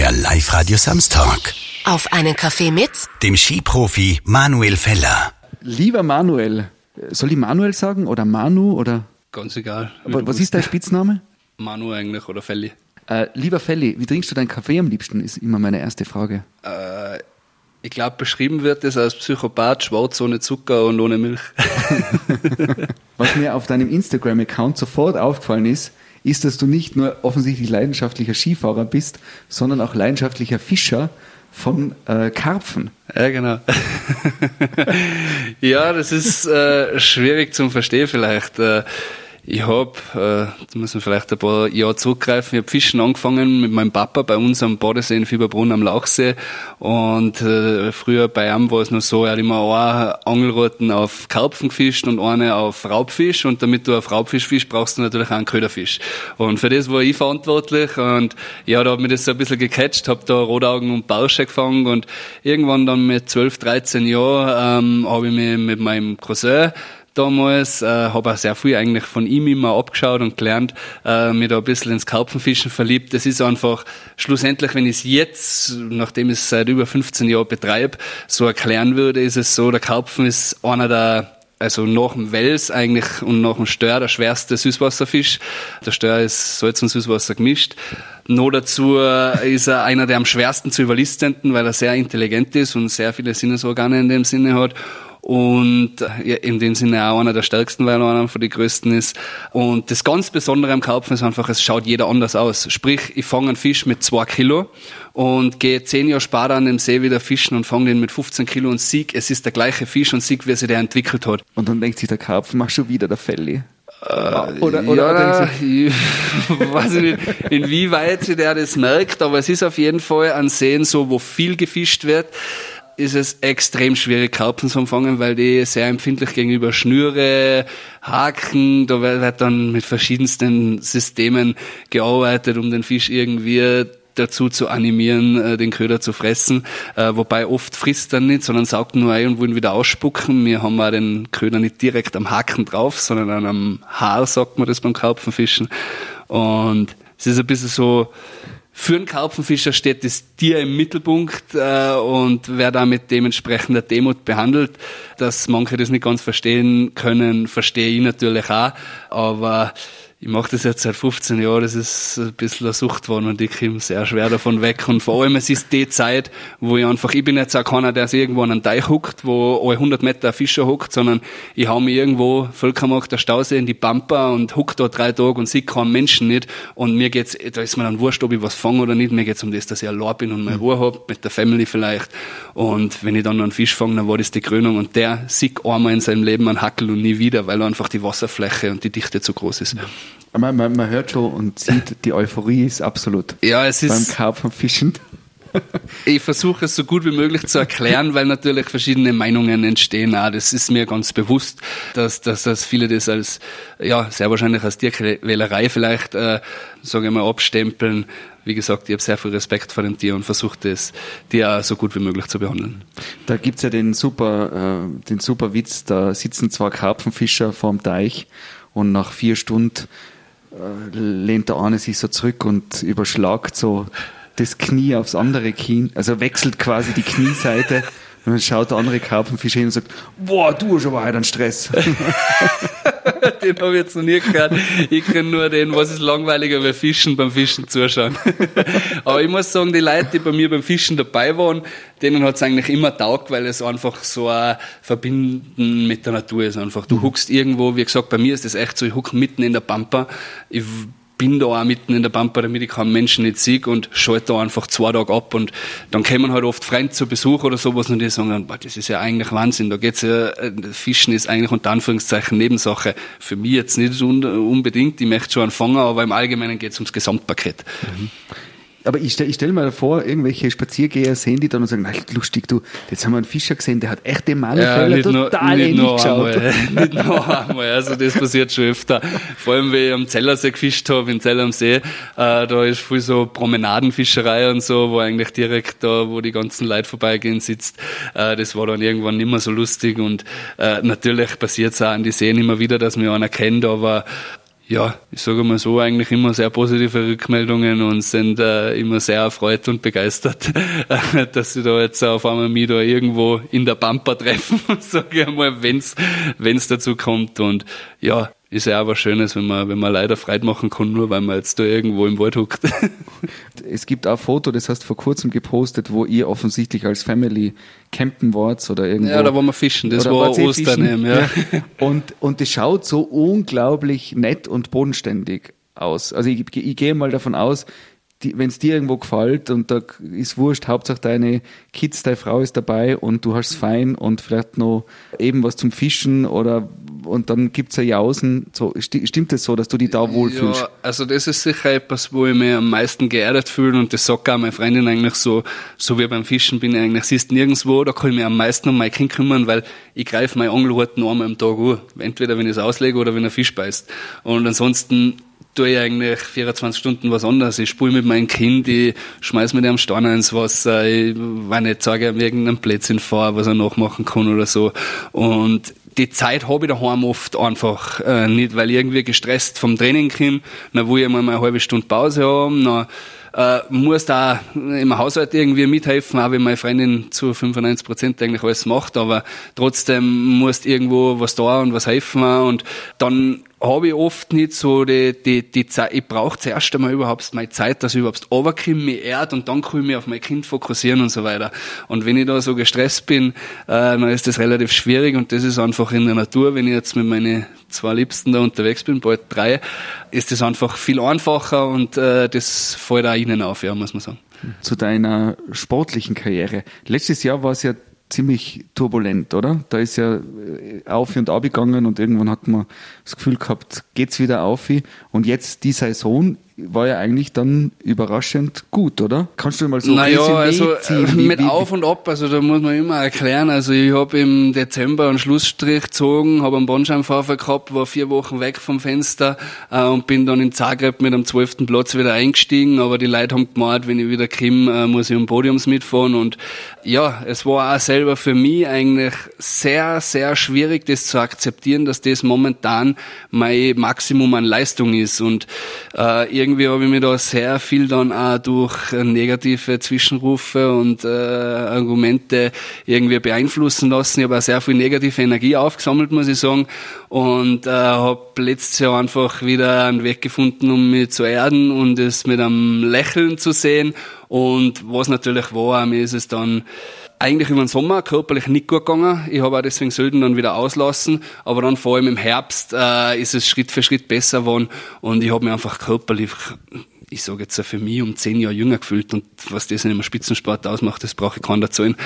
Der Live-Radio Samstag. Auf einen Kaffee mit Dem Skiprofi Manuel Feller. Lieber Manuel, soll ich Manuel sagen oder Manu oder Ganz egal. du was ist dein Spitzname? Manu eigentlich oder Felli? Äh, lieber Felli, wie trinkst du deinen Kaffee am liebsten? Ist immer meine erste Frage. Ich glaube, beschrieben wird es als Psychopath, schwarz ohne Zucker und ohne Milch. Was mir auf deinem Instagram-Account sofort aufgefallen ist, ist, dass du nicht nur offensichtlich leidenschaftlicher Skifahrer bist, sondern auch leidenschaftlicher Fischer von äh, Karpfen. ja, genau. ja, das ist äh, schwierig zum Verstehen vielleicht. Äh, ich habe, äh, da muss man vielleicht ein paar Jahre zurückgreifen, ich habe Fischen angefangen mit meinem Papa bei uns am Badesee in Fieberbrunn am Lauchsee. Und äh, früher bei ihm war es noch so, er hat immer eine Angelrouten auf Karpfen gefischt und eine auf Raubfisch. Und damit du auf Raubfisch fischst, brauchst du natürlich auch einen Köderfisch. Und für das war ich verantwortlich. Und ja, da hat mich das so ein bisschen gecatcht, habe da Rotaugen und Barsche gefangen. Und irgendwann dann mit 12, 13 Jahren ähm, habe ich mich mit meinem Cousin damals, äh, habe auch sehr viel eigentlich von ihm immer abgeschaut und gelernt, äh, mich da ein bisschen ins Karpfenfischen verliebt. Das ist einfach schlussendlich, wenn ich es jetzt, nachdem ich es seit über 15 Jahren betreibe, so erklären würde, ist es so, der Karpfen ist einer der also nach dem Wels eigentlich und nach dem Stör der schwerste Süßwasserfisch. Der Stör ist Salz und Süßwasser gemischt. Noch dazu ist er einer der am schwersten zu überlistenden, weil er sehr intelligent ist und sehr viele Sinnesorgane in dem Sinne hat und ja, in dem Sinne auch einer der stärksten, weil er einer von den größten ist. Und das ganz Besondere am Karpfen ist einfach, es schaut jeder anders aus. Sprich, ich fange einen Fisch mit zwei Kilo und gehe zehn Jahre später an dem See wieder fischen und fange den mit 15 Kilo und sieg, es ist der gleiche Fisch und sieg, wie sich der entwickelt hat. Und dann denkt sich der Karpfen, mach schon wieder der Felli. oder oder, ja, oder denkst ich weiß ich nicht, inwieweit sich der das merkt, aber es ist auf jeden Fall an Seen so, wo viel gefischt wird, ist es extrem schwierig, Karpfen zu fangen, weil die sehr empfindlich gegenüber Schnüre, Haken, da wird dann mit verschiedensten Systemen gearbeitet, um den Fisch irgendwie dazu zu animieren, äh, den Köder zu fressen. Äh, wobei oft frisst er nicht, sondern saugt nur ein und will ihn wieder ausspucken. Wir haben auch den Köder nicht direkt am Haken drauf, sondern an am Haar, sagt man das beim Karpfenfischen. Und es ist ein bisschen so, für einen Karpfenfischer steht das Tier im Mittelpunkt äh, und wer damit dementsprechend der Demut behandelt, dass manche das nicht ganz verstehen können, verstehe ich natürlich auch. Aber ich mache das jetzt seit 15 Jahren, das ist ein bisschen eine Sucht geworden und ich komme sehr schwer davon weg. Und vor allem, es ist die Zeit, wo ich einfach, ich bin jetzt auch keiner, der sich irgendwo an einen Teich huckt, wo alle 100 Meter ein Fischer huckt, sondern ich hau mich irgendwo, Völkermarkt der Stausee in die Pampa und huck da drei Tage und sehe keinen Menschen nicht. Und mir geht's, da ist mir dann wurscht, ob ich was fange oder nicht. Mir geht's um das, dass ich allein bin und meine Ruhe hab, mit der Family vielleicht. Und wenn ich dann noch einen Fisch fange, dann war das die Krönung. Und der sieht einmal in seinem Leben einen Hackel und nie wieder, weil einfach die Wasserfläche und die Dichte zu groß ist. Man, man, man hört schon und sieht, die Euphorie ist absolut. Ja, es Beim ist, Karpfenfischen. ich versuche es so gut wie möglich zu erklären, weil natürlich verschiedene Meinungen entstehen. Auch das ist mir ganz bewusst, dass, dass, dass viele das als, ja, sehr wahrscheinlich als Tierquälerei vielleicht, äh, sage ich mal, abstempeln. Wie gesagt, ich habe sehr viel Respekt vor dem Tier und versuche das Tier auch so gut wie möglich zu behandeln. Da gibt's ja den super, äh, den super Witz, da sitzen zwei Karpfenfischer vorm Teich und nach vier Stunden äh, lehnt der eine sich so zurück und überschlagt so das Knie aufs andere Knie, also wechselt quasi die Knieseite und dann schaut der andere Karpfenfisch hin und sagt, boah, du hast aber heute einen Stress. den habe ich jetzt noch nie gehört. Ich kenne nur den, was ist langweiliger wie Fischen beim Fischen zuschauen. Aber ich muss sagen, die Leute, die bei mir beim Fischen dabei waren, denen hat es eigentlich immer taugt, weil es einfach so ein Verbinden mit der Natur ist. Einfach. Du huckst irgendwo, wie gesagt, bei mir ist das echt so, ich huck mitten in der Pampa. Ich bin da auch mitten in der Pampa, damit ich keinen Menschen nicht sehe und schalte da einfach zwei Tage ab und dann kommen halt oft Freunde zu Besuch oder sowas und die sagen boah, das ist ja eigentlich Wahnsinn, da geht's ja, äh, Fischen ist eigentlich unter Anführungszeichen Nebensache. Für mich jetzt nicht un unbedingt, ich möchte schon einen fangen, aber im Allgemeinen geht's ums Gesamtpaket. Aber ich stelle stell mir vor, irgendwelche Spaziergeher sehen die dann und sagen, na, lustig, du, jetzt haben wir einen Fischer gesehen, der hat echt den Malefäller total nicht ähnlich nur geschaut. einmal, nicht nur einmal, also das passiert schon öfter. Vor allem, wenn ich am Zellersee gefischt habe, in Zell am See, äh, da ist viel so Promenadenfischerei und so, wo eigentlich direkt da, wo die ganzen Leute vorbeigehen, sitzt. Äh, das war dann irgendwann nicht mehr so lustig und äh, natürlich passiert es auch an die Seen immer wieder, dass mir einer kennt, aber ja, ich sage mal so, eigentlich immer sehr positive Rückmeldungen und sind äh, immer sehr erfreut und begeistert, dass sie da jetzt auf einmal mich da irgendwo in der Pampa treffen, sage ich einmal, wenn's wenn's dazu kommt. Und ja, ist ja auch was Schönes, wenn man, wenn man leider Freude machen kann, nur weil man jetzt da irgendwo im Wald huckt. es gibt auch ein Foto, das hast du vor kurzem gepostet, wo ihr offensichtlich als Family campen wart oder irgendwo. Ja, da waren wir fischen, das war Ostern, ja. ja. Und, und das schaut so unglaublich nett und bodenständig aus. Also ich, ich gehe mal davon aus, wenn es dir irgendwo gefällt und da ist wurscht, Hauptsache deine Kids, deine Frau ist dabei und du hast es fein und vielleicht noch eben was zum Fischen oder und dann gibt es ja Jausen. So, sti stimmt es das so, dass du dich da wohlfühlst? Ja, also das ist sicher etwas, wo ich mich am meisten geerdet fühle und das sagt auch meine Freundin eigentlich so, so wie beim Fischen bin ich eigentlich, siehst nirgendwo, da kann ich mich am meisten um mein Kind kümmern, weil ich greife mein Angelhut nur einmal am Tag an. Entweder wenn ich es auslege oder wenn er Fisch beißt. Und ansonsten tue ich eigentlich 24 Stunden was anderes. Ich spule mit meinem Kind, ich schmeiß mit ihm Steine ins Wasser, ich wenn nicht, zeige ihm irgendeinen Plätzchen vor, was er nachmachen kann oder so. Und die Zeit habe ich daheim oft einfach äh, nicht, weil ich irgendwie gestresst vom Training komme, dann will ich mal eine halbe Stunde Pause haben, dann äh, muss da im Haushalt irgendwie mithelfen, auch wenn meine Freundin zu 95 Prozent eigentlich alles macht, aber trotzdem musst irgendwo was da und was helfen. Und dann habe ich oft nicht so die, die, die Zeit, ich brauche zuerst einmal überhaupt meine Zeit, dass ich überhaupt runterkomme, mich erd und dann kann ich mich auf mein Kind fokussieren und so weiter. Und wenn ich da so gestresst bin, äh, dann ist das relativ schwierig und das ist einfach in der Natur, wenn ich jetzt mit meinen zwei Liebsten da unterwegs bin, bald drei, ist das einfach viel einfacher und äh, das fällt auch ihnen auf, ja, muss man sagen. Zu deiner sportlichen Karriere. Letztes Jahr war es ja ziemlich turbulent, oder? Da ist ja äh, auf und ab gegangen und irgendwann hat man das Gefühl gehabt, geht's wieder auf. Und jetzt die Saison war ja eigentlich dann überraschend gut, oder? Kannst du mal so naja, also ziehen, äh, wie, mit wie, Auf und Ab, also da muss man immer erklären. Also ich habe im Dezember einen Schlussstrich gezogen, habe einen Bandscheibenvorfall gehabt, war vier Wochen weg vom Fenster äh, und bin dann in Zagreb mit dem zwölften Platz wieder eingestiegen. Aber die Leute haben gemeint, wenn ich wieder komme, äh, muss ich um Podiums mitfahren. Und ja, es war auch selber für mich eigentlich sehr, sehr schwierig, das zu akzeptieren, dass das momentan mein Maximum an Leistung ist. Und äh, irgendwie habe ich mich da sehr viel dann auch durch negative Zwischenrufe und äh, Argumente irgendwie beeinflussen lassen. Ich habe auch sehr viel negative Energie aufgesammelt, muss ich sagen. Und äh, habe letztes Jahr einfach wieder einen Weg gefunden, um mich zu erden und es mit einem Lächeln zu sehen. Und was natürlich war, mir ist es dann eigentlich über den Sommer körperlich nicht gut gegangen. Ich habe auch deswegen Sölden dann wieder auslassen. Aber dann vor allem im Herbst äh, ist es Schritt für Schritt besser geworden und ich habe mich einfach körperlich ich sage jetzt für mich um zehn Jahre jünger gefühlt und was das in einem Spitzensport ausmacht, das brauche ich keinen erzählen.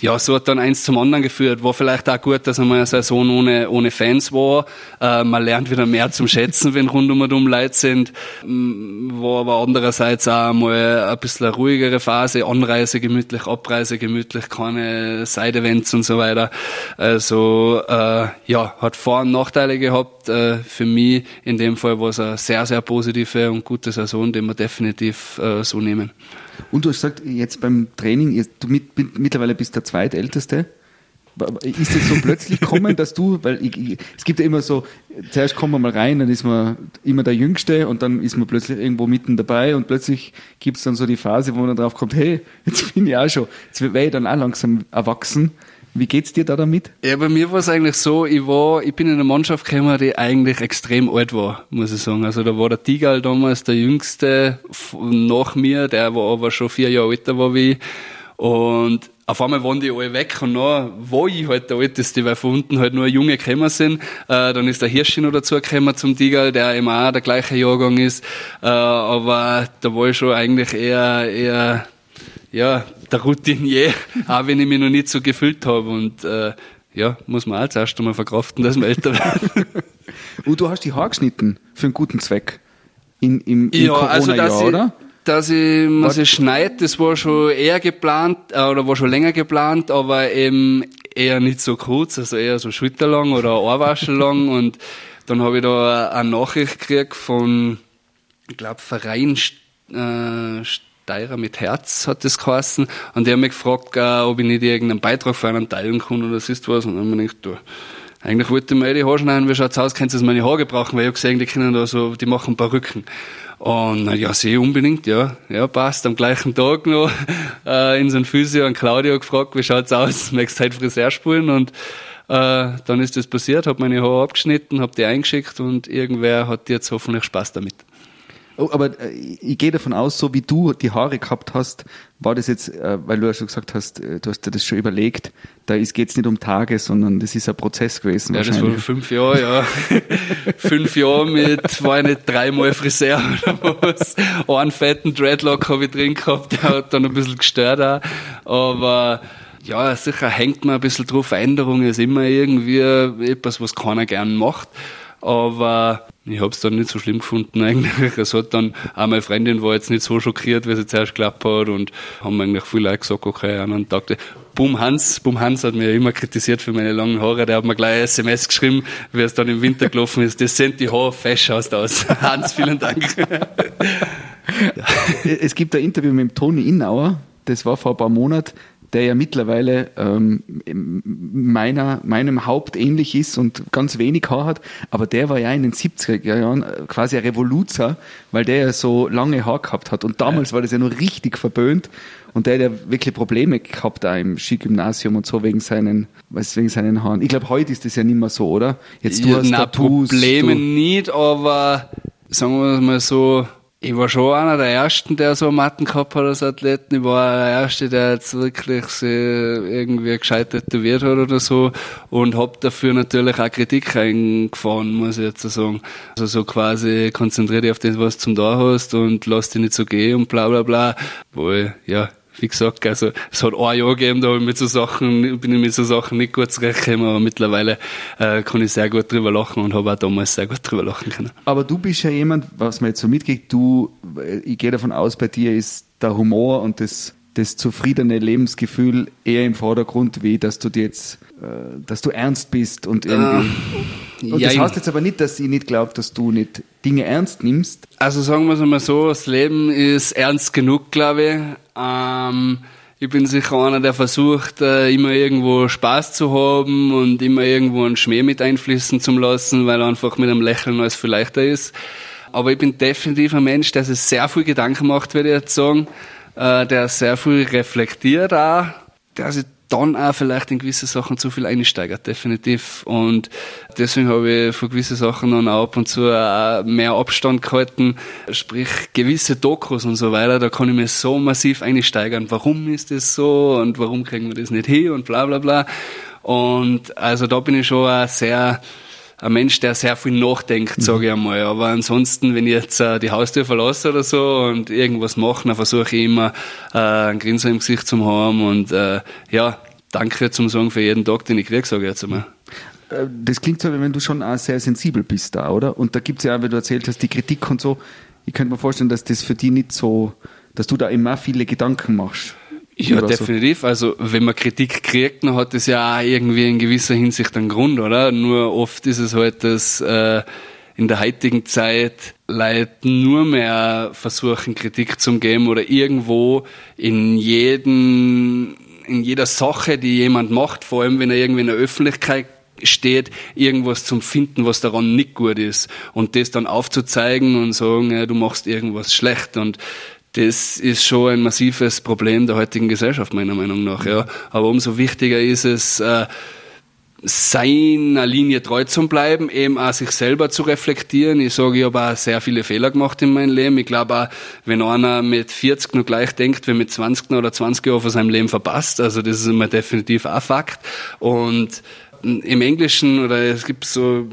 Ja, so hat dann eins zum anderen geführt. War vielleicht auch gut, dass einmal eine Saison ohne, ohne Fans war. Äh, man lernt wieder mehr zum Schätzen, wenn rund um und um Leute sind. Mm, war aber andererseits auch mal ein bisschen eine ruhigere Phase. Anreise gemütlich, Abreise gemütlich, keine Side-Events und so weiter. Also, äh, ja, hat Vor- und Nachteile gehabt. Äh, für mich in dem Fall war es eine sehr, sehr positive und gute Saison, den wir definitiv äh, so nehmen. Und du hast gesagt, jetzt beim Training, du mit, mittlerweile bist der Zweitälteste. Ist es so plötzlich gekommen, dass du, weil ich, ich, es gibt ja immer so, zuerst kommt man mal rein, dann ist man immer der Jüngste und dann ist man plötzlich irgendwo mitten dabei und plötzlich gibt es dann so die Phase, wo man dann drauf kommt, hey, jetzt bin ich auch schon, jetzt wäre ich dann auch langsam erwachsen wie geht's dir da damit? Ja, bei mir war es eigentlich so, ich war, ich bin in einer Mannschaft gekommen, die eigentlich extrem alt war, muss ich sagen. Also da war der Tigal damals der Jüngste nach mir, der war aber schon vier Jahre älter war wie ich. Und auf einmal waren die alle weg und dann war ich halt der Älteste, weil von unten halt nur Junge gekommen sind. Äh, dann ist der Hirschi noch dazu gekommen zum Tigal, der eben auch der gleiche Jahrgang ist. Äh, aber da war ich schon eigentlich eher, eher ja, der Routinier, auch wenn ich mich noch nicht so gefühlt habe. Und äh, ja, muss man auch zuerst einmal verkraften, dass man älter wird. Und du hast die Haare geschnitten für einen guten Zweck in, im, im ja, also dass ich, oder? Dass ich, dass ich schneide, das war schon eher geplant, äh, oder war schon länger geplant, aber eben eher nicht so kurz, also eher so schulterlang oder Ohrwaschel lang. und dann habe ich da eine Nachricht gekriegt von, ich glaube, Verein äh, Steirer mit Herz hat das geheißen. Und der hat mich gefragt, äh, ob ich nicht irgendeinen Beitrag für einen teilen kann oder sonst was. Und dann habe ich gedacht, du, eigentlich wollte ich mir die Haare schneiden, wie schaut's aus, könntest du meine Haare gebrauchen, weil ich habe gesehen, die können da so, die machen ein paar Rücken. Und ja, sie unbedingt, ja, ja, passt. Am gleichen Tag noch äh, in so ein Physio an Claudio gefragt, wie schaut's aus, möchtest du heute Friseur spielen? Und äh, dann ist das passiert, habe meine Haare abgeschnitten, habe die eingeschickt und irgendwer hat jetzt hoffentlich Spaß damit. Oh, aber äh, ich gehe davon aus, so wie du die Haare gehabt hast, war das jetzt, äh, weil du ja schon gesagt hast, äh, du hast dir das schon überlegt, da geht es nicht um Tage, sondern das ist ein Prozess gewesen. Ja, das war fünf Jahre, ja. fünf Jahre mit, war ich nicht dreimal Friseur oder was. Einen fetten Dreadlock habe ich drin gehabt, der hat dann ein bisschen gestört auch. Aber ja, sicher hängt man ein bisschen drauf. Änderung ist immer irgendwie etwas, was keiner gern macht. Aber ich habe es dann nicht so schlimm gefunden eigentlich. Es hat dann, auch meine Freundin war jetzt nicht so schockiert, wie sie zuerst geklappt hat und haben eigentlich viele Leute gesagt, okay, an einem Tag, Bum Hans, Bum Hans hat mir immer kritisiert für meine langen Haare, der hat mir gleich ein SMS geschrieben, wie es dann im Winter gelaufen ist, das sind die Haare, fesch aus. Hans, vielen Dank. es gibt ein Interview mit Toni Innauer, das war vor ein paar Monaten, der ja mittlerweile ähm, meiner, meinem Haupt ähnlich ist und ganz wenig Haar hat, aber der war ja in den 70er Jahren äh, quasi ein Revoluzer, weil der ja so lange Haar gehabt hat und damals war das ja nur richtig verböhnt und der hat ja wirklich Probleme gehabt da im Skigymnasium und so wegen seinen, was, wegen seinen Haaren. Ich glaube, heute ist das ja nicht mehr so, oder? Jetzt du ja, hast na, Tattoos. Probleme du nicht, aber sagen wir mal so, ich war schon einer der Ersten, der so Matten gehabt hat als Athleten. Ich war der Erste, der jetzt wirklich irgendwie gescheit tätowiert hat oder so. Und hab dafür natürlich auch Kritik eingefahren, muss ich jetzt sagen. Also so quasi konzentriert dich auf das, was du zum da hast und lass dich nicht so gehen und bla bla bla. Wo ich, ja, wie gesagt, also es hat ein Jahr gegeben, da mit so Sachen, bin ich mit so Sachen nicht gut zurechtgekommen, aber mittlerweile äh, kann ich sehr gut drüber lachen und habe auch damals sehr gut drüber lachen können. Aber du bist ja jemand, was man jetzt so mitkriegt, du, ich gehe davon aus, bei dir ist der Humor und das, das zufriedene Lebensgefühl eher im Vordergrund, wie dass du dir jetzt, äh, dass du ernst bist und irgendwie. Äh, und das heißt jetzt aber nicht, dass ich nicht glaube, dass du nicht Dinge ernst nimmst. Also sagen wir es mal so, das Leben ist ernst genug, glaube ich. Ähm, ich bin sicher einer, der versucht, äh, immer irgendwo Spaß zu haben und immer irgendwo einen Schmäh mit einfließen zu lassen, weil einfach mit einem Lächeln alles viel leichter ist. Aber ich bin definitiv ein Mensch, der sich sehr viel Gedanken macht, würde ich jetzt sagen, äh, der sehr viel reflektiert auch, der sich dann auch vielleicht in gewisse Sachen zu viel einsteigert, definitiv. Und deswegen habe ich für gewisse Sachen dann auch ab und zu auch mehr Abstand gehalten. Sprich, gewisse Dokus und so weiter, da kann ich mir so massiv einsteigern. Warum ist das so und warum kriegen wir das nicht hin und bla bla bla. Und also da bin ich schon auch sehr ein Mensch, der sehr viel nachdenkt, mhm. sage ich einmal. Aber ansonsten, wenn ich jetzt äh, die Haustür verlasse oder so und irgendwas mache, dann versuche ich immer äh, einen Grinser im Gesicht zu haben und äh, ja, danke zum Sagen für jeden Tag, den ich kriege, sage ich jetzt einmal. Äh, das klingt so, wenn du schon auch sehr sensibel bist da, oder? Und da gibt es ja, wie du erzählt hast, die Kritik und so. Ich könnte mir vorstellen, dass das für dich nicht so, dass du da immer viele Gedanken machst. Ja, definitiv. So. Also, wenn man Kritik kriegt, dann hat das ja auch irgendwie in gewisser Hinsicht einen Grund, oder? Nur oft ist es halt, dass äh, in der heutigen Zeit Leute nur mehr versuchen, Kritik zu geben oder irgendwo in jeden, in jeder Sache, die jemand macht, vor allem wenn er irgendwie in der Öffentlichkeit steht, irgendwas zum Finden, was daran nicht gut ist. Und das dann aufzuzeigen und sagen, ja, du machst irgendwas schlecht. Und das ist schon ein massives Problem der heutigen Gesellschaft, meiner Meinung nach. Ja. Aber umso wichtiger ist es, äh, seiner Linie treu zu bleiben, eben auch sich selber zu reflektieren. Ich sage, ich habe auch sehr viele Fehler gemacht in meinem Leben. Ich glaube auch, wenn einer mit 40 noch gleich denkt, wie mit 20 oder 20 Jahren von seinem Leben verpasst, also das ist immer definitiv auch Fakt. Und im Englischen, oder es gibt so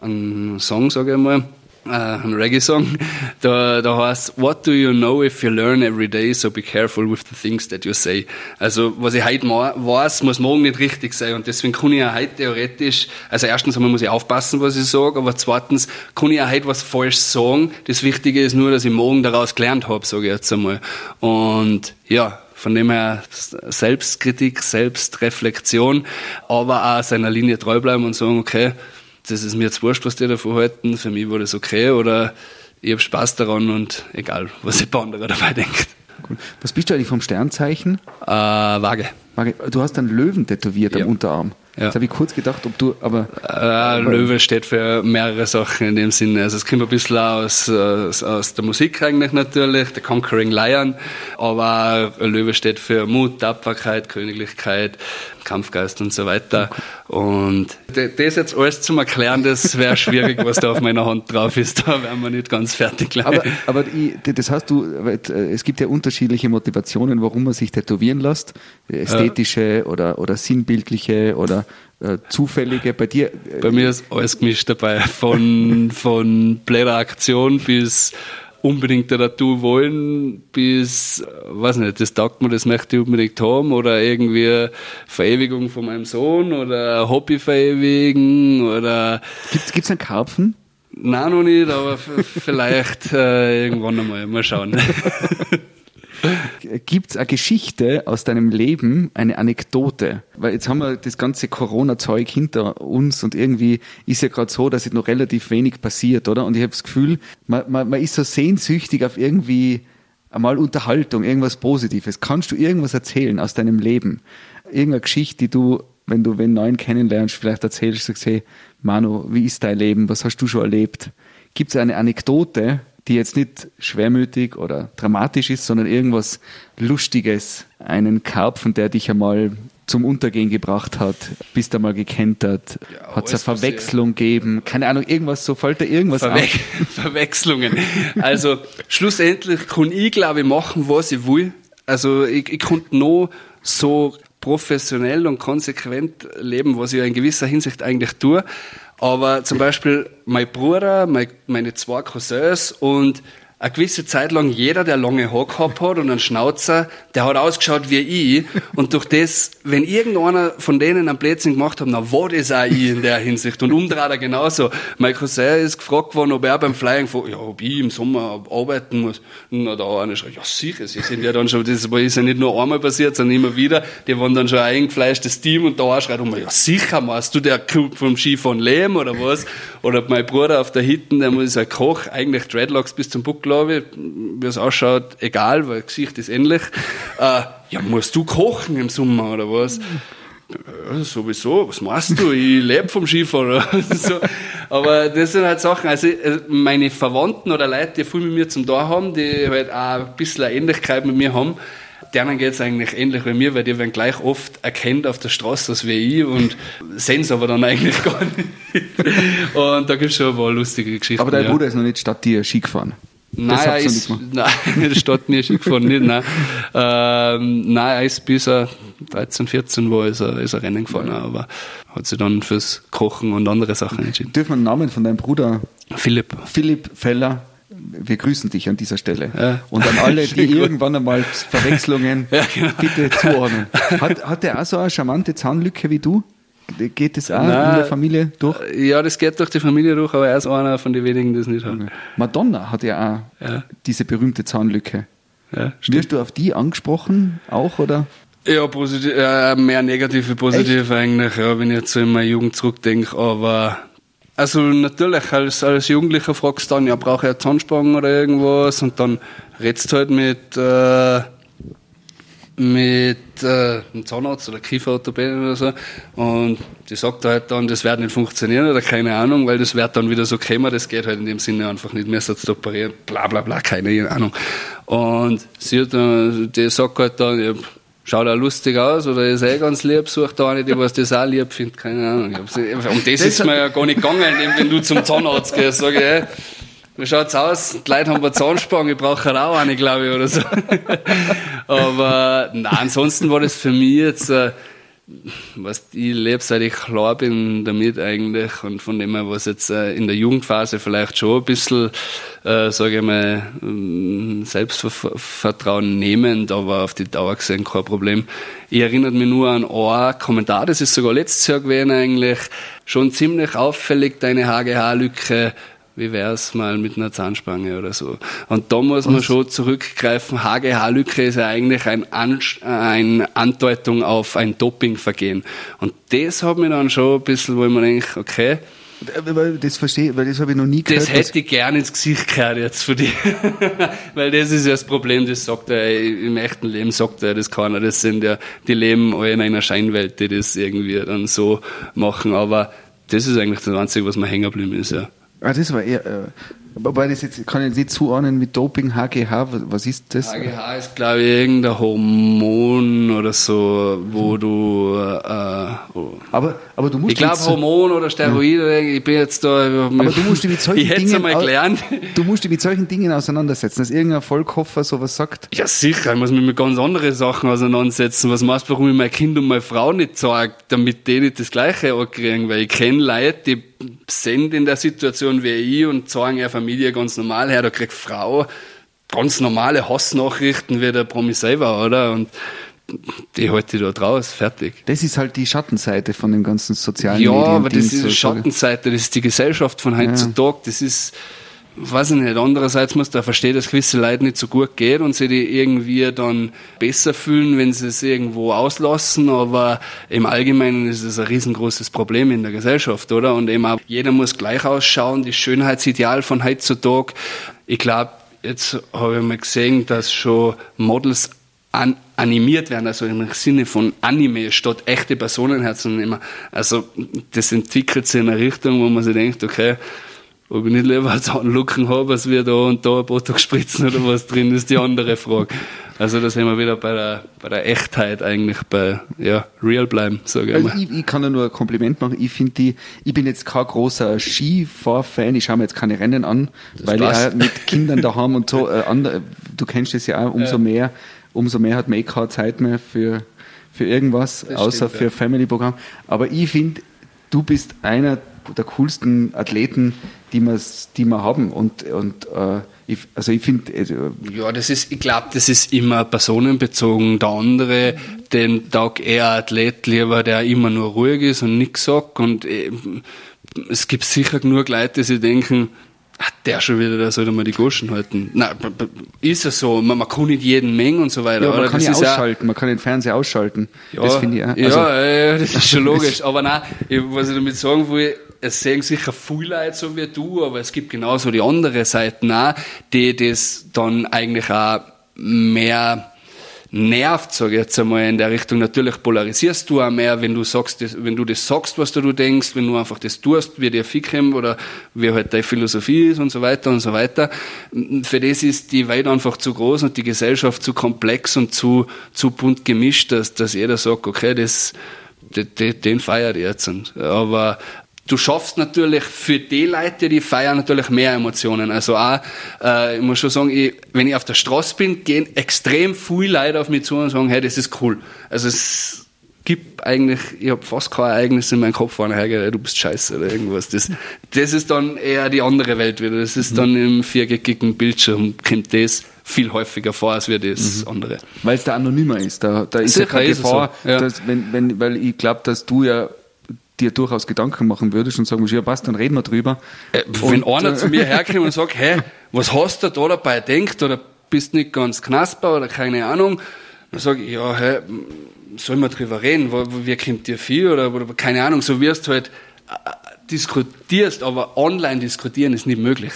einen Song, sage ich mal, äh, ein Reggae-Song, da, da heißt What do you know if you learn every day, so be careful with the things that you say. Also, was ich heute weiß, muss morgen nicht richtig sein und deswegen kann ich ja heute theoretisch, also erstens einmal muss ich aufpassen, was ich sage, aber zweitens kann ich ja heute was falsch sagen. Das Wichtige ist nur, dass ich morgen daraus gelernt habe, sage ich jetzt einmal. Und ja, von dem her Selbstkritik, Selbstreflexion, aber auch seiner Linie treu bleiben und sagen, okay, das ist mir jetzt wurscht, was die davon halten, für mich war das okay oder ich habe Spaß daran und egal, was der andere dabei denkt. Cool. Was bist du eigentlich vom Sternzeichen? Äh, Waage. Du hast einen Löwen tätowiert Ja. am Unterarm. Ja. Jetzt habe ich kurz gedacht, ob du, aber Äh, Löwe steht für mehrere Sachen in dem Sinne. Also es kommt ein bisschen aus, aus, aus der Musik eigentlich natürlich, der Conquering Lion, aber Löwe steht für Mut, Tapferkeit, Königlichkeit, Kampfgeist und so weiter. Und das jetzt alles zum Erklären, das wäre schwierig, was da auf meiner Hand drauf ist. Da wären wir nicht ganz fertig. gleich. Aber, aber ich, das hast du, äh, es gibt ja unterschiedliche Motivationen, warum man sich tätowieren lässt. Ästhetische oder, oder sinnbildliche oder äh, zufällige. Bei dir, äh, Bei mir ist alles gemischt dabei. Von, von blöder Aktion bis unbedingt Tattoo wollen, bis, weiß nicht, das taugt mir, das möchte ich unbedingt haben, oder irgendwie Verewigung von meinem Sohn, oder Hobby verewigen, oder, gibt's, gibt's einen Karpfen? nein, noch nicht, aber vielleicht äh, irgendwann einmal, mal schauen. Gibt's eine Geschichte aus deinem Leben, eine Anekdote? Weil jetzt haben wir das ganze Corona-Zeug hinter uns und irgendwie ist ja gerade so, dass jetzt noch relativ wenig passiert, oder? Und ich habe das Gefühl, man, man, man ist so sehnsüchtig auf irgendwie einmal Unterhaltung, irgendwas Positives. Kannst du irgendwas erzählen aus deinem Leben? Irgendeine Geschichte, die du, wenn du wen neuen kennenlernst, vielleicht erzählst, sagst, hey, Manu, wie ist dein Leben? Was hast du schon erlebt? Gibt es eine Anekdote, die jetzt nicht schwermütig oder dramatisch ist, sondern irgendwas Lustiges, einen Karpfen, der dich einmal zum Untergehen gebracht hat, bist einmal gekentert, Ja, hat es eine. Verwechslung gegeben, keine Ahnung, irgendwas, so fällt dir irgendwas Verwe ein. Verwechslungen. Also schlussendlich kann ich, glaube ich, machen, was ich will. Also ich, ich konnte noch so professionell und konsequent leben, was ich in gewisser Hinsicht eigentlich tue. Aber zum Beispiel mein Bruder, mein, meine zwei Cousins und eine gewisse Zeit lang jeder, der lange Haare gehabt hat und einen Schnauzer, der hat ausgeschaut wie ich. Und durch das, wenn irgendeiner von denen einen Blödsinn gemacht hat, dann war das auch ich in der Hinsicht. Und umdreht genauso. Mein Cousin ist gefragt worden, ob er beim Flying, ja, ob ich im Sommer arbeiten muss. Und dann hat der eine gesagt, ja sicher, sie sind ja dann schon, das ist ja nicht nur einmal passiert, sondern immer wieder. Die waren dann schon ein eingefleischtes Team und da schreit um, ja sicher, machst du der Club vom Skifahren leben oder was? Oder mein Bruder auf der Hitten, der muss ein Koch, eigentlich Dreadlocks bis zum Buck, glaube ich, wie es ausschaut, egal, weil Gesicht ist ähnlich. Äh, ja, musst du kochen im Sommer oder was? Ja, sowieso, was machst du? Ich lebe vom Skifahren. so. Aber das sind halt Sachen, also äh, meine Verwandten oder Leute, die viel mit mir zum da haben, die halt auch ein bisschen eine Ähnlichkeit mit mir haben, denen geht's eigentlich ähnlich wie mir, weil die werden gleich oft erkennt auf der Straße, als wie ich und sehen aber dann eigentlich gar nicht. Und da gibt's schon ein paar lustige Geschichten. Aber dein ja. Bruder ist noch nicht statt dir Ski gefahren. Nein, Das er ist, nein, das steht nie Ski gefahren, nicht, nein. Ähm, nein, er ist bis er 13, 14 war, ist er, ist er Rennen gefahren, aber hat sich dann fürs Kochen und andere Sachen entschieden. Dürfen wir den Namen von deinem Bruder Philipp. Philipp Feller, wir grüßen dich an dieser Stelle. Ja. Und an alle, die irgendwann einmal Verwechslungen Ja, genau. bitte zuordnen. Hat, hat der auch so eine charmante Zahnlücke wie du? Geht das auch Nein. in der Familie durch? Ja, das geht durch die Familie durch, aber er ist einer von den wenigen, die das nicht haben. Madonna hat ja auch Ja. diese berühmte Zahnlücke. Ja, Wirst du auf die angesprochen auch oder? Ja, positiv, äh, mehr negativ wie positiv eigentlich, ja, wenn ich jetzt so in meine Jugend zurückdenke, aber also natürlich, als, als Jugendlicher fragst du dann, ja, brauche ich eine Zahnspange oder irgendwas und dann redst du halt mit, äh, mit äh, einem Zahnarzt oder Kieferorthopäden oder so und die sagt halt dann, das wird nicht funktionieren oder keine Ahnung, weil das wird dann wieder so kommen, das geht halt in dem Sinne einfach nicht mehr, so zu operieren, bla bla bla, keine Ahnung. Und sie hat dann, die sagt halt dann, ja, schaut auch lustig aus oder ist eh ganz lieb, sucht da eine, die was das auch lieb findet, keine Ahnung. Um das ist mir ja gar nicht gegangen, wenn du zum Zahnarzt gehst, sag ich, hey, wie schaut's aus? Die Leute haben eine Zahnspange, ich brauche auch eine, glaube ich, oder so. Aber nein, ansonsten war das für mich jetzt, äh, was ich lebe, seit ich klar bin damit eigentlich und von dem her, was jetzt äh, in der Jugendphase vielleicht schon ein bisschen, äh, sage ich mal, ähm, Selbstvertrauen nehmend, aber auf die Dauer gesehen kein Problem. Ich erinnere mich nur an einen Kommentar, das ist sogar letztes Jahr gewesen eigentlich, schon ziemlich auffällig, deine HGH-Lücke, wie wär's mal mit einer Zahnspange oder so. Und da muss man schon zurückgreifen. HGH-Lücke ist ja eigentlich ein Anst eine Andeutung auf ein Dopingvergehen. Und das hat mich dann schon ein bisschen, wo ich mir denke, okay, Weil das verstehe, weil das habe ich noch nie gehört. Das hätte ich gerne ins Gesicht gehört jetzt für dich. weil das ist ja das Problem, das sagt er, im echten Leben sagt er das keiner. Das sind ja, die leben alle in einer Scheinwelt, die das irgendwie dann so machen. Aber das ist eigentlich das Einzige, was mir hängen geblieben ist, ja. Ah, das war äh, wobei das jetzt, kann ich nicht zuordnen mit Doping, HGH, was, ist das? HGH ist, glaube ich, irgendein Hormon oder so, wo du, äh, oh. aber, aber du musst ich glaube Hormon oder Steroide, ich bin jetzt da, Aber du musst dich mit solchen ich Dingen au- gelernt. Du musst dich mit solchen Dingen auseinandersetzen, dass irgendein Vollkoffer sowas sagt. Ja, sicher, ich muss mich mit ganz anderen Sachen auseinandersetzen. Was meinst du, warum ich mein Kind und meine Frau nicht sage, damit die nicht das Gleiche ankriegen? Weil ich kenne Leute, die sind in der Situation wie ich und sagen ihre Familie ganz normal her, da kriegt Frau ganz normale Hassnachrichten wie der Promi selber, oder? Und die halte ich da draus, fertig. Das ist halt die Schattenseite von dem ganzen sozialen Ja, Medien. aber das ist die Schattenseite, das ist die Gesellschaft von heutzutage, das ist, weiß ich nicht, andererseits muss da verstehen, dass gewisse Leute nicht so gut geht und sie die irgendwie dann besser fühlen, wenn sie es irgendwo auslassen, aber im Allgemeinen ist es ein riesengroßes Problem in der Gesellschaft, oder? Und eben auch, jeder muss gleich ausschauen, das Schönheitsideal von heutzutage. Ich glaube, jetzt habe ich mal gesehen, dass schon Models an, animiert werden, also im Sinne von Anime statt echte Personenherzen nehmen. Also das entwickelt sich in eine Richtung, wo man sich denkt, okay, ob ich nicht lieber einen Looken habe, als wir da und da ein Botox spritzen oder was drin ist, die andere Frage. Also da sind wir wieder bei der, bei der Echtheit eigentlich, bei, ja, real bleiben, sage ich Also mal. ich, ich kann da nur ein Kompliment machen. Ich finde die, ich bin jetzt kein großer Skifahr-Fan. Ich schaue mir jetzt keine Rennen an, weil passt. ich auch mit Kindern daheim und so, äh, andere, du kennst das ja auch, umso mehr, umso mehr hat man eh keine Zeit mehr für, für irgendwas, Das außer stimmt, für ja. Family-Programm. Aber ich finde, du bist einer der coolsten Athleten, die wir, die wir haben. Und, und äh, ich, also ich finde, also, Ja, das ist, ich glaube, das ist immer personenbezogen. Der andere, den taugt eher Athlet lieber, der immer nur ruhig ist und nichts sagt. Und ähm, es gibt sicher genug Leute, die sich denken, ah, der schon wieder, der sollte mal die Goschen halten. B- ist ja so. Man, man kann nicht jeden mengen und so weiter. ja, man oder? kann das ja ja- ausschalten, man kann den Fernseher ausschalten. das finde ich auch. ja, Also, ja, das ist schon logisch. Aber nein, was ich damit sagen will, es sehen sicher viele Leute so wie du, aber es gibt genauso die andere Seite auch, die das dann eigentlich auch mehr nervt, sage ich jetzt einmal in der Richtung. Natürlich polarisierst du auch mehr, wenn du sagst, wenn du das sagst, was du denkst, wenn du einfach das tust, wie dir Fickem oder wie halt deine Philosophie ist und so weiter und so weiter. Für das ist die Welt einfach zu groß und die Gesellschaft zu komplex und zu, zu bunt gemischt, dass, dass jeder sagt, okay, das, den, den, feiert jetzt. Aber du schaffst natürlich für die Leute, die feiern, natürlich mehr Emotionen. Also auch, äh, ich muss schon sagen, ich, wenn ich auf der Straße bin, gehen extrem viele Leute auf mich zu und sagen, hey, das ist cool. Also es gibt eigentlich, ich habe fast kein Ereignis in meinem Kopf, wo einer du bist scheiße oder irgendwas. Das, das ist dann eher die andere Welt wieder. Das ist dann im viereckigen Bildschirm, kommt das viel häufiger vor, als wir das andere. Weil es da anonymer ist. Da, da ist ja Sicher keine ist es Gefahr, so, ja. dass, wenn, wenn, weil ich glaube, dass du ja dir durchaus Gedanken machen würdest und sagen würdest, ja passt, dann reden wir drüber. Äh, wenn Und, einer äh, zu mir herkommt und sagt, hey, was hast du da dabei denkt oder bist nicht ganz knasper oder keine Ahnung, dann sage ich, ja, hey, soll man drüber reden, wie kommt dir viel oder, oder keine Ahnung, so wirst du halt äh, diskutierst, aber online diskutieren ist nicht möglich.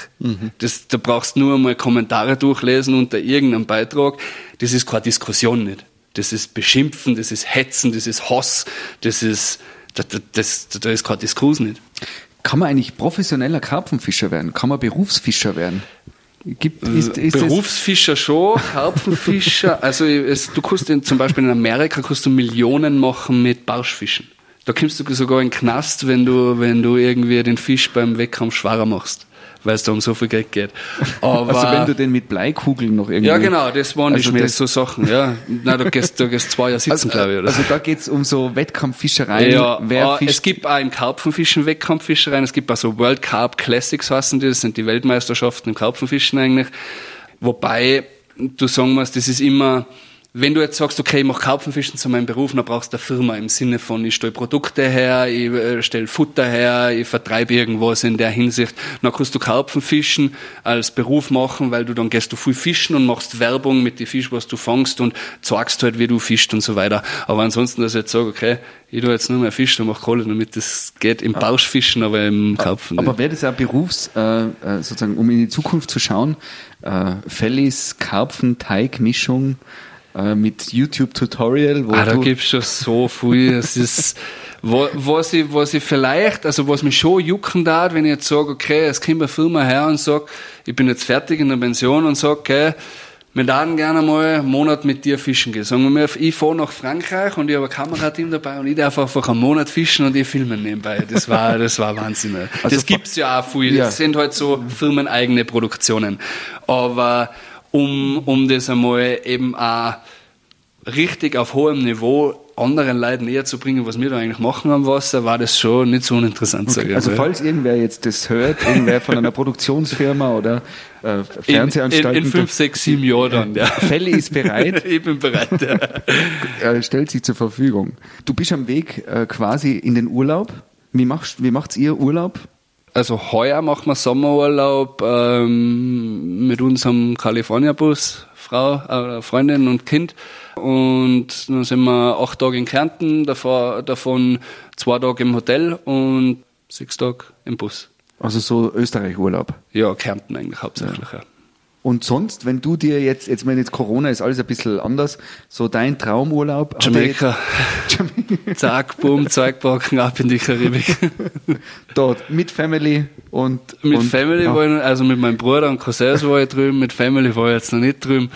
Das, da brauchst du nur mal Kommentare durchlesen unter irgendeinem Beitrag. Das ist keine Diskussion nicht. Das ist Beschimpfen, das ist Hetzen, das ist Hass, das ist, da, da, das, da ist kein Diskurs nicht. Kann man eigentlich professioneller Karpfenfischer werden? Kann man Berufsfischer werden? Gibt, ist, ist das, Berufsfischer schon, Karpfenfischer. also es, du kannst in, zum Beispiel in Amerika kannst du Millionen machen mit Barschfischen. Da kommst du sogar in den Knast, wenn du, wenn du irgendwie den Fisch beim Wettkampf schwerer machst, weil es da um so viel Geld geht. Aber, also wenn du den mit Bleikugeln noch irgendwie... ja genau, das waren Also die das- so Sachen. Ja, Nein, du gehst, du gehst zwei Jahre sitzen, Also, glaube ich. Oder? also da geht's um so Wettkampffischereien. Ja, wer fischt, es gibt auch im Karpfenfischen Wettkampffischereien, es gibt auch so World Carp Classics heißen die, das sind die Weltmeisterschaften im Karpfenfischen eigentlich. Wobei du sagen musst, das ist immer, wenn du jetzt sagst, okay, ich mache Karpfenfischen zu meinem Beruf, dann brauchst du eine Firma im Sinne von, ich stelle Produkte her, ich äh, stelle Futter her, ich vertreibe irgendwas in der Hinsicht. Dann kannst du Karpfenfischen als Beruf machen, weil du dann gehst du viel fischen und machst Werbung mit den Fisch, was du fangst und zeigst halt, wie du fischst und so weiter. Aber ansonsten, dass ich jetzt sage, okay, ich tue jetzt nur mehr Fischen und mache Kohle, damit das geht im Bauschfischen, aber im Karpfen. Aber wäre das ja Berufs, äh, äh, sozusagen, um in die Zukunft zu schauen, äh, Fellis, Karpfen, Teig, Mischung, äh, mit YouTube-Tutorial. Ah, da gibt's schon so viel. Es ist, wo, was ich, was ich vielleicht, also was mich schon jucken darf, wenn ich jetzt sage, okay, es kommt eine Firma her und sagt, ich bin jetzt fertig in der Pension und sage, okay, wir würden gerne mal einen Monat mit dir fischen gehen. Sagen wir, ich fahre nach Frankreich und ich habe ein Kamerateam dabei und ich darf einfach einen Monat fischen und ich filme nebenbei. Das war, das war Wahnsinn. Also das gibt's ja auch viel. Das ja. sind halt so firmeneigene Produktionen. Aber um, um das einmal eben auch richtig auf hohem Niveau anderen Leuten näher zu bringen, was wir da eigentlich machen am Wasser, war das schon nicht so uninteressant. Okay. Also falls irgendwer jetzt das hört, irgendwer von einer Produktionsfirma oder äh, Fernsehanstalten. In, in, in, fünf, sechs, sieben Jahren dann, ja. Fälle ist bereit. ich bin bereit, ja. er stellt sich zur Verfügung. Du bist am Weg äh, quasi in den Urlaub. Wie, machst, wie macht's ihr Urlaub? Also heuer machen wir Sommerurlaub ähm, mit unserem California-Bus, Frau, äh, Freundin und Kind. Und dann sind wir acht Tage in Kärnten, davor, davon zwei Tage im Hotel und sechs Tage im Bus. Also so Österreich-Urlaub? Ja, Kärnten eigentlich hauptsächlich, ja. Ja. Und sonst, wenn du dir jetzt, jetzt wenn jetzt Corona ist alles ein bisschen anders, so dein Traumurlaub? Jamaika. Zack, boom, Zeugbacken ab in die Karibik. Dort, mit Family und. Mit und, Family war ich, also mit meinem Bruder und Cousins war ich drüben, mit Family war ich jetzt noch nicht drüben.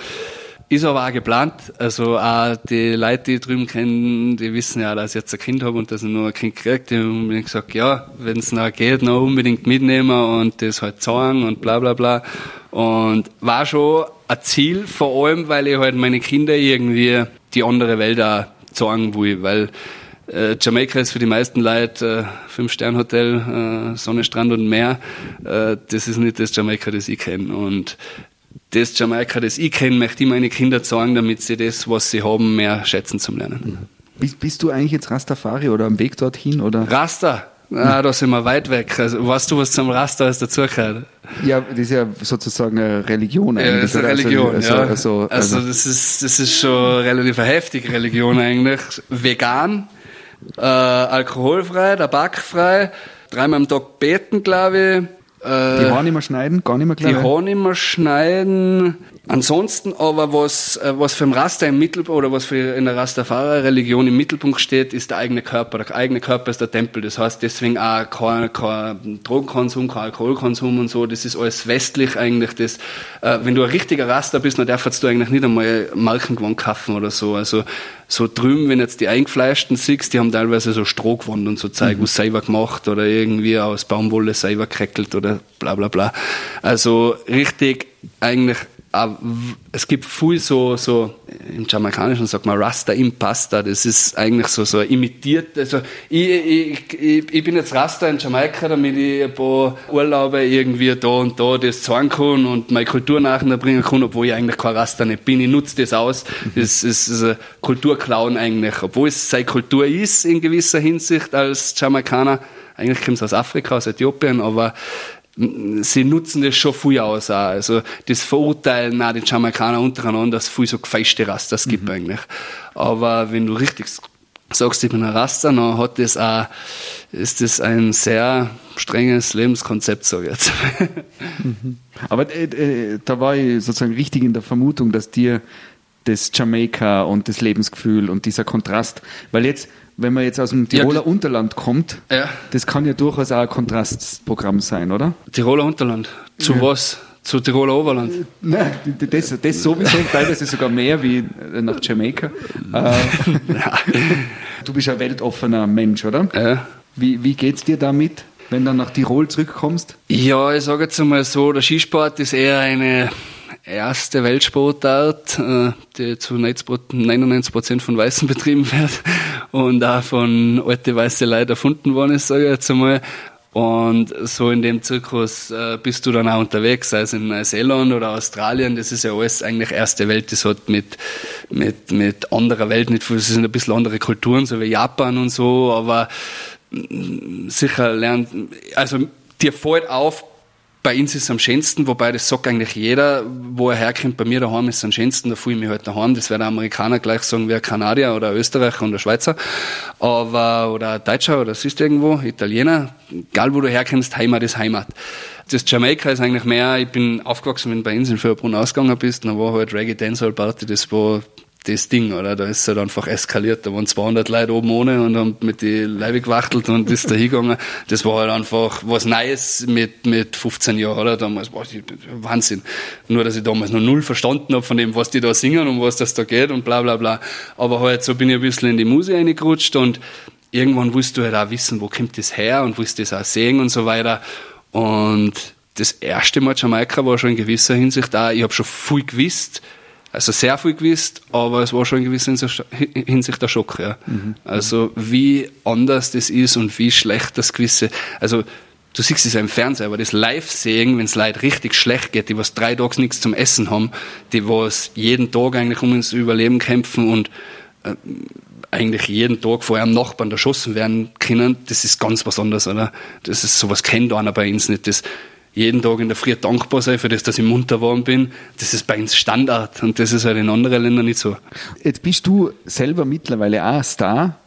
Ist aber auch geplant. Also auch die Leute, die ich drüben kennen, die wissen ja, dass ich jetzt ein Kind habe und dass ich nur ein Kind kriege. Die haben unbedingt gesagt, ja, wenn es noch geht, noch unbedingt mitnehmen und das halt zeigen und bla bla bla. Und war schon ein Ziel, vor allem, weil ich halt meine Kinder irgendwie die andere Welt auch zeigen will, weil äh, Jamaika ist für die meisten Leute äh, Fünf-Stern-Hotel, äh, Sonne, Strand und Meer. Äh, das ist nicht das Jamaika, das ich kenne. Und das Jamaika, das ich kenne, möchte ich meine Kinder zeigen, damit sie das, was sie haben, mehr schätzen zum Lernen. Bist, bist du eigentlich jetzt Rastafari oder am Weg dorthin? Oder? Rasta? Ah, da sind wir weit weg. Also, weißt du, was zum Raster alles dazugehört? Ja, das ist ja sozusagen eine Religion eigentlich. Ja, das ist eine also, Religion, also, ja. Also, also, also, das, ist, das ist schon relativ eine heftige Religion eigentlich. Vegan, äh, alkoholfrei, tabakfrei, dreimal am Tag beten, glaube ich die Haare nicht mehr schneiden, gar nicht mehr klar. Die Haare nicht mehr schneiden. Ansonsten aber, was, äh, was für ein Raster im Mittelpunkt, oder was für in der Rastafari-Religion im Mittelpunkt steht, ist der eigene Körper. Der eigene Körper ist der Tempel. Das heißt deswegen auch kein, kein Drogenkonsum, kein Alkoholkonsum und so. Das ist alles westlich eigentlich. Das, äh, wenn du ein richtiger Raster bist, dann darfst du eigentlich nicht einmal Malkengewand kaufen oder so. Also, so drüben, wenn jetzt die Eingefleischten siehst, die haben teilweise so Strohgewand und so Zeug, mhm. was selber gemacht oder irgendwie aus Baumwolle selber gekreckelt oder bla bla bla. Also richtig eigentlich es gibt viel so, so, im Jamaikanischen sagt man Rasta Impasta, das ist eigentlich so, so imitiert, also ich, ich, ich, ich bin jetzt Rasta in Jamaika, damit ich ein paar Urlaube irgendwie da und da das zeigen kann und meine Kultur nachher bringen kann, obwohl ich eigentlich kein Rasta nicht bin, ich nutze das aus, das ist, ist ein Kulturklauen eigentlich, obwohl es seine Kultur ist in gewisser Hinsicht als Jamaikaner, eigentlich kommt es aus Afrika, aus Äthiopien, aber sie nutzen das schon viel aus. Auch. Also das Verurteilen auch den Jamaikaner untereinander, dass es viel so gefeiste Rastas gibt mhm. eigentlich. Aber wenn du richtig sagst, ich bin ein Raster, dann hat das auch, ist das ein sehr strenges Lebenskonzept, ich jetzt. Mhm. Aber äh, äh, da war ich sozusagen richtig in der Vermutung, dass dir das Jamaika und das Lebensgefühl und dieser Kontrast, weil jetzt wenn man jetzt aus dem Tiroler ja, Unterland kommt, ja. das kann ja durchaus auch ein Kontrastprogramm sein, oder? Tiroler Unterland. Zu ja. was? Zu Tiroler Oberland? Nein, das, das sowieso, teilweise sogar mehr wie nach Jamaika. Äh, du bist ein weltoffener Mensch, oder? Ja. Wie, wie es dir damit, wenn du nach Tirol zurückkommst? Ja, ich sage jetzt einmal so, der Skisport ist eher eine erste Weltsportart, äh, die zu 99 Prozent von Weißen betrieben wird und auch von alte weiße Leute erfunden worden ist, sage ich jetzt einmal. Und so in dem Zirkus äh, bist du dann auch unterwegs, sei es in Neuseeland oder Australien. Das ist ja alles eigentlich erste Welt. Das hat mit, mit, mit anderer Welt nicht viel. Das sind ein bisschen andere Kulturen, so wie Japan und so. Aber mm, sicher lernt, also dir fällt auf, bei uns ist es am schönsten, wobei das sagt eigentlich jeder, wo er herkommt. Bei mir daheim ist es am schönsten, da fühle ich mich halt daheim. Das wird der Amerikaner gleich sagen, wie ein Kanadier oder Österreicher und ein Schweizer. Aber, oder ein Deutscher oder sonst irgendwo, Italiener. Egal wo du herkommst, Heimat ist Heimat. Das Jamaika ist eigentlich mehr, ich bin aufgewachsen, wenn du bei uns in Fürbrunn ausgegangen bist, dann war halt Reggae Dancehall Party, das war das Ding, oder? Da ist es halt einfach eskaliert. Da waren 200 Leute oben ohne und haben mit die Leibe gewachtelt und ist da hingegangen. Das war halt einfach was Neues mit, mit 15 Jahren, oder? Damals war Wahnsinn. Nur, dass ich damals noch null verstanden habe von dem, was die da singen und was das da geht und bla, bla, bla. Aber halt, so bin ich ein bisschen in die Musik reingerutscht und irgendwann willst du halt auch wissen, wo kommt das her und willst das auch sehen und so weiter. Und das erste Mal Jamaika war schon in gewisser Hinsicht auch, ich habe schon viel gewusst, also sehr viel gewusst, aber es war schon in gewisser Hinsicht der Schock. Ja. Mhm. Also wie anders das ist und wie schlecht das gewisse, also du siehst es ja im Fernsehen, aber das Live-Sehen, wenn es Leute richtig schlecht geht, die was drei Tage nichts zum Essen haben, die was jeden Tag eigentlich um ins Überleben kämpfen und äh, eigentlich jeden Tag vor einem Nachbarn erschossen werden können, das ist ganz was anderes, oder? Das ist sowas kennt einer bei uns nicht. Das, jeden Tag in der Früh dankbar sein für das, dass ich munter geworden bin. Das ist bei uns Standard und das ist halt in anderen Ländern nicht so. Jetzt bist du selber mittlerweile auch Star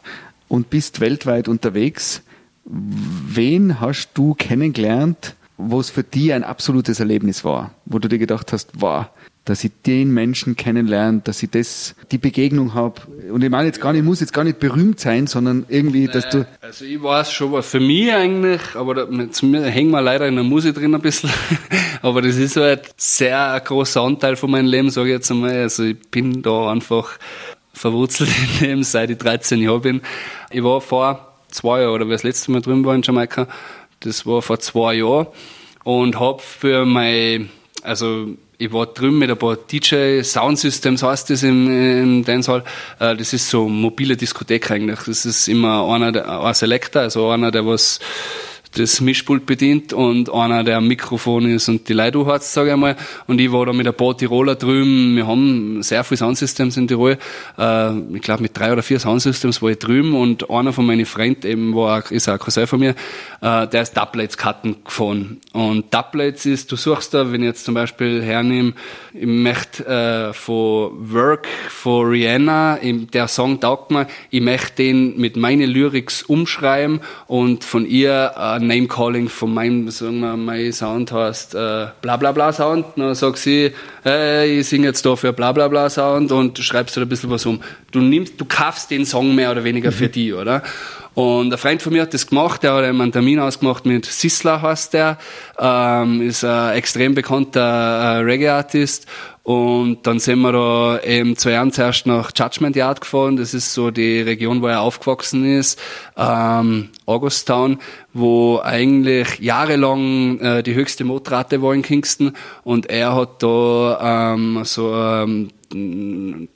und bist weltweit unterwegs. Wen hast du kennengelernt, wo es für dich ein absolutes Erlebnis war, wo du dir gedacht hast, wow, dass ich den Menschen kennenlerne, dass ich das, die Begegnung habe. Und ich meine jetzt gar nicht, ich muss jetzt gar nicht berühmt sein, sondern irgendwie, dass du. Also ich weiß schon, was für mich eigentlich, aber da, zu mir hängen wir leider in der Musik drin ein bisschen. aber das ist halt sehr ein großer Anteil von meinem Leben, sage ich jetzt einmal. Also ich bin da einfach verwurzelt in dem, seit ich 13 Jahre bin. Ich war vor zwei Jahren, oder wie das letzte Mal drüben war in Jamaika, das war vor zwei Jahren und habe für mein, also ich war drüben mit ein paar DJ Sound Systems heißt das im, im Dancehall. Äh, das ist so mobile Diskothek eigentlich. Das ist immer einer, der, ein Selector, also einer, der was das Mischpult bedient und einer, der am Mikrofon ist und die Leute hat, sage ich mal. Und ich war da mit ein paar Tiroler drüben. Wir haben sehr viele Soundsystems in Tirol. Äh, ich glaube, mit drei oder vier Soundsystems war ich drüben und einer von meinen Freunden eben war, ist auch ein Cousin von mir, äh, der ist Doublets-Karten gefahren. Und Doublets ist, du suchst da, wenn ich jetzt zum Beispiel hernehme, ich möchte äh, von Work von Rihanna, der Song taugt mir, ich möchte den mit meinen Lyrics umschreiben und von ihr äh, Name-Calling von meinem, sagen wir, mein Sound heißt äh, bla bla bla Sound. Dann sagt sie, hey, ich singe jetzt da für bla bla bla Sound und schreibst du da ein bisschen was um. Du nimmst, du kaufst den Song mehr oder weniger für mhm. die, oder? Und ein Freund von mir hat das gemacht, der hat einen Termin ausgemacht mit Sisla heißt der, ähm, ist ein extrem bekannter äh, Reggae-Artist und dann sind wir da eben zu ihm zuerst nach Judgment Yard gefahren. Das ist so die Region, wo er aufgewachsen ist. Ähm, Augusttown, wo eigentlich jahrelang äh, die höchste Mordrate war in Kingston. Und er hat da ähm, so ähm,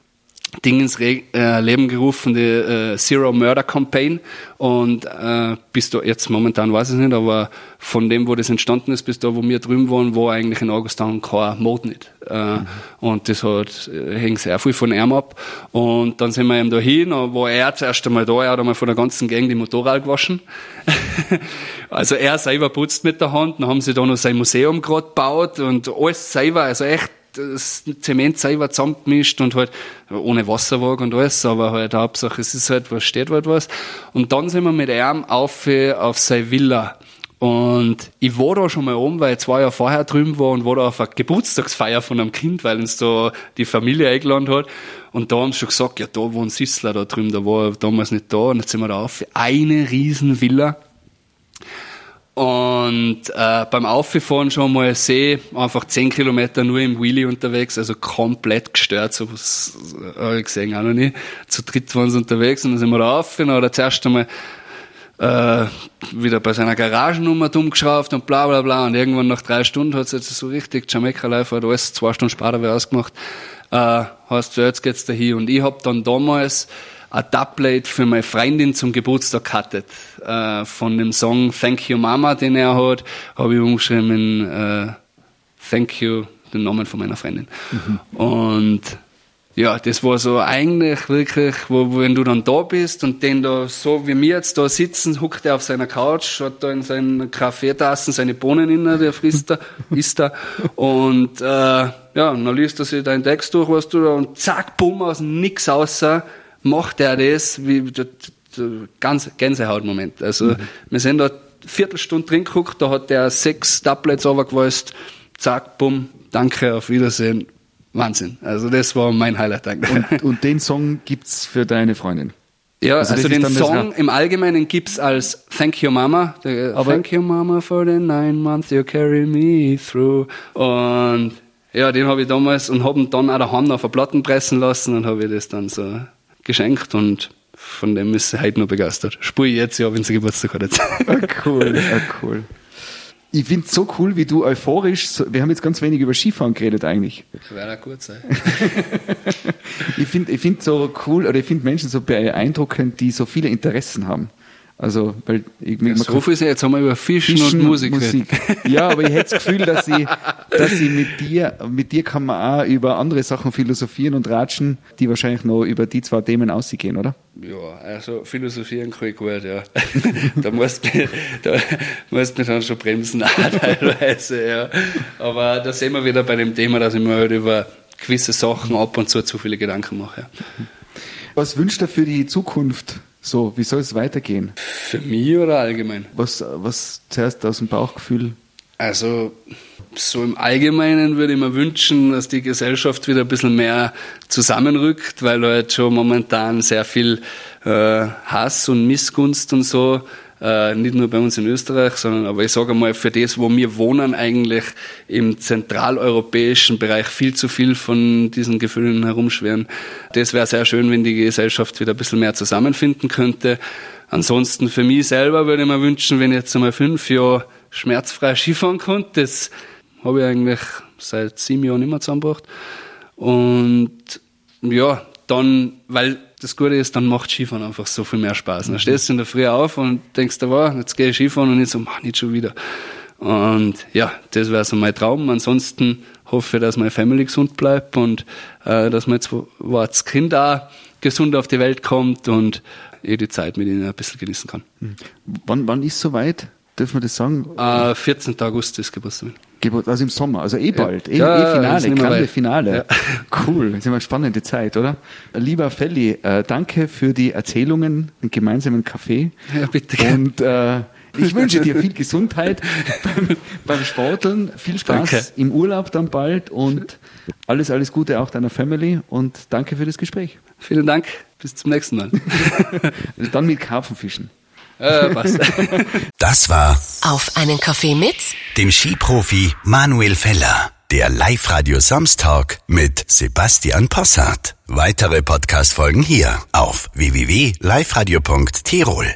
Ding ins Re äh, Leben gerufen, die äh, Zero Murder Campaign. Und äh, bis da, jetzt momentan weiß ich nicht, aber von dem, wo das entstanden ist, bis da, wo wir drüben waren, war eigentlich in Augustin kein Mord nicht. Äh, mhm. Und das hat, äh, hängt sehr viel von ihm ab. Und dann sind wir eben da hin, war er zuerst einmal da, er hat einmal von der ganzen Gang die Motorrad gewaschen. also er selber putzt mit der Hand, dann haben sie da noch sein Museum gerade gebaut und alles selber, also echt das Zement selber zusammengemischt und halt ohne Wasserwagen und alles, aber halt Hauptsache es ist halt was, steht halt was. Und dann sind wir mit ihm auf, auf seine Villa. Und ich war da schon mal oben, weil ich zwei Jahre vorher drüben war und war da auf einer Geburtstagsfeier von einem Kind, weil uns da die Familie eingeladen hat. Und da haben sie schon gesagt, ja, da wohnt Sissler da drüben, da war damals nicht da. Und jetzt sind wir da auf. Eine riesen Villa. Und äh, beim Auffahren schon mal See, einfach 10 Kilometer nur im Wheelie unterwegs, also komplett gestört, so was habe ich gesehen auch noch nie. Zu dritt waren sie unterwegs und dann sind wir da auf, dann hat er zuerst einmal äh, wieder bei seiner Garagennummer dumm geschraubt und bla bla bla und irgendwann nach drei Stunden hat es jetzt so richtig Jamaica Life hat alles zwei Stunden später wieder ausgemacht. Äh, heißt so, jetzt geht's da hin und ich hab dann damals ein Dubplate für meine Freundin zum Geburtstag cuttet. Äh, von dem Song Thank You Mama, den er hat, habe ich umgeschrieben, äh, Thank You, den Namen von meiner Freundin. Mhm. Und ja, das war so eigentlich wirklich, wo, wenn du dann da bist und den da so wie wir jetzt da sitzen, huckt er auf seiner Couch, hat da in seinen Kaffeetassen seine Bohnen in der frisst da, isst da und äh, ja, dann liest er sich deinen Text durch, was du da und zack, bumm, aus nix außer macht er das, wie ganz Gänsehautmoment. Also mhm. wir sind da Viertelstunde drin geguckt, da hat der sechs Tablets runtergewalzt, zack, bumm, danke, auf Wiedersehen, Wahnsinn. Also das war mein Highlight. Und, und den Song gibt's für deine Freundin? Ja, also, also den Song im Allgemeinen gibt's als Thank You Mama. Aber Thank You Mama for the nine months you carry me through. Und ja, den habe ich damals und habe ihn dann auch daheim auf der Platten pressen lassen und habe ich das dann so geschenkt und von dem ist sie heute noch begeistert. Spur ich jetzt ja, wenn sie Geburtstag hat jetzt. Ah, cool, ah, cool. Ich finde es so cool, wie du euphorisch, so, wir haben jetzt ganz wenig über Skifahren geredet eigentlich. Wäre auch gut sein. ich finde ich find so cool, oder ich finde Menschen so beeindruckend, die so viele Interessen haben. Also, weil ich, ja, so viel jetzt haben wir über Fischen, Fischen und Musik. Musik. Ja, aber ich hätte das Gefühl, dass ich, dass ich mit dir, mit dir kann man auch über andere Sachen philosophieren und ratschen, die wahrscheinlich noch über die zwei Themen ausgehen, oder? Ja, also philosophieren kann ich gut, ja. da musst du da musst mich dann schon bremsen, auch teilweise, ja. Aber da sehen wir wieder bei dem Thema, dass ich mir halt über gewisse Sachen ab und zu zu viele Gedanken mache. Ja. Was wünscht er für die Zukunft? So, wie soll es weitergehen? Für mich oder allgemein? Was, was zuerst aus dem Bauchgefühl? Also, so im Allgemeinen würde ich mir wünschen, dass die Gesellschaft wieder ein bisschen mehr zusammenrückt, weil halt schon momentan sehr viel äh, Hass und Missgunst und so äh, nicht nur bei uns in Österreich, sondern aber ich sage mal, für das, wo wir wohnen, eigentlich im zentraleuropäischen Bereich viel zu viel von diesen Gefühlen herumschweren. Das wäre sehr schön, wenn die Gesellschaft wieder ein bisschen mehr zusammenfinden könnte. Ansonsten für mich selber würde ich mir wünschen, wenn ich jetzt einmal fünf Jahre schmerzfrei Skifahren konnte. Das habe ich eigentlich seit sieben Jahren mehr zusammengebracht. Und ja, dann, weil das Gute ist, dann macht Skifahren einfach so viel mehr Spaß. Dann stehst du in der Früh auf und denkst, da war, jetzt gehe ich Skifahren und nicht so, mach nicht schon wieder. Und ja, das wäre so mein Traum. Ansonsten hoffe ich, dass meine Family gesund bleibt und äh, dass mein zweites Kind auch gesund auf die Welt kommt und ich die Zeit mit ihnen ein bisschen genießen kann. Hm. Wann, wann ist soweit? Dürfen wir das sagen? Äh, 14. August ist Geburtstag. Geburt, also im Sommer, also eh bald, ja. eh, ja, eh Finale, grande Finale. Ja. Cool, das ist immer eine spannende Zeit, oder? Lieber Felli, äh, danke für die Erzählungen, den gemeinsamen Kaffee. Ja, bitte. Und äh, ich wünsche dir viel Gesundheit beim, beim Sporteln, viel Spaß danke. im Urlaub dann bald und alles, alles Gute auch deiner Family und danke für das Gespräch. Vielen Dank, bis zum nächsten Mal. dann mit Karpfenfischen. Äh, was? Das war Auf einen Kaffee mit dem Skiprofi Manuel Feller. Der Live-Radio Samstag mit Sebastian Possart. Weitere Podcast-Folgen hier auf www.liveradio.tirol.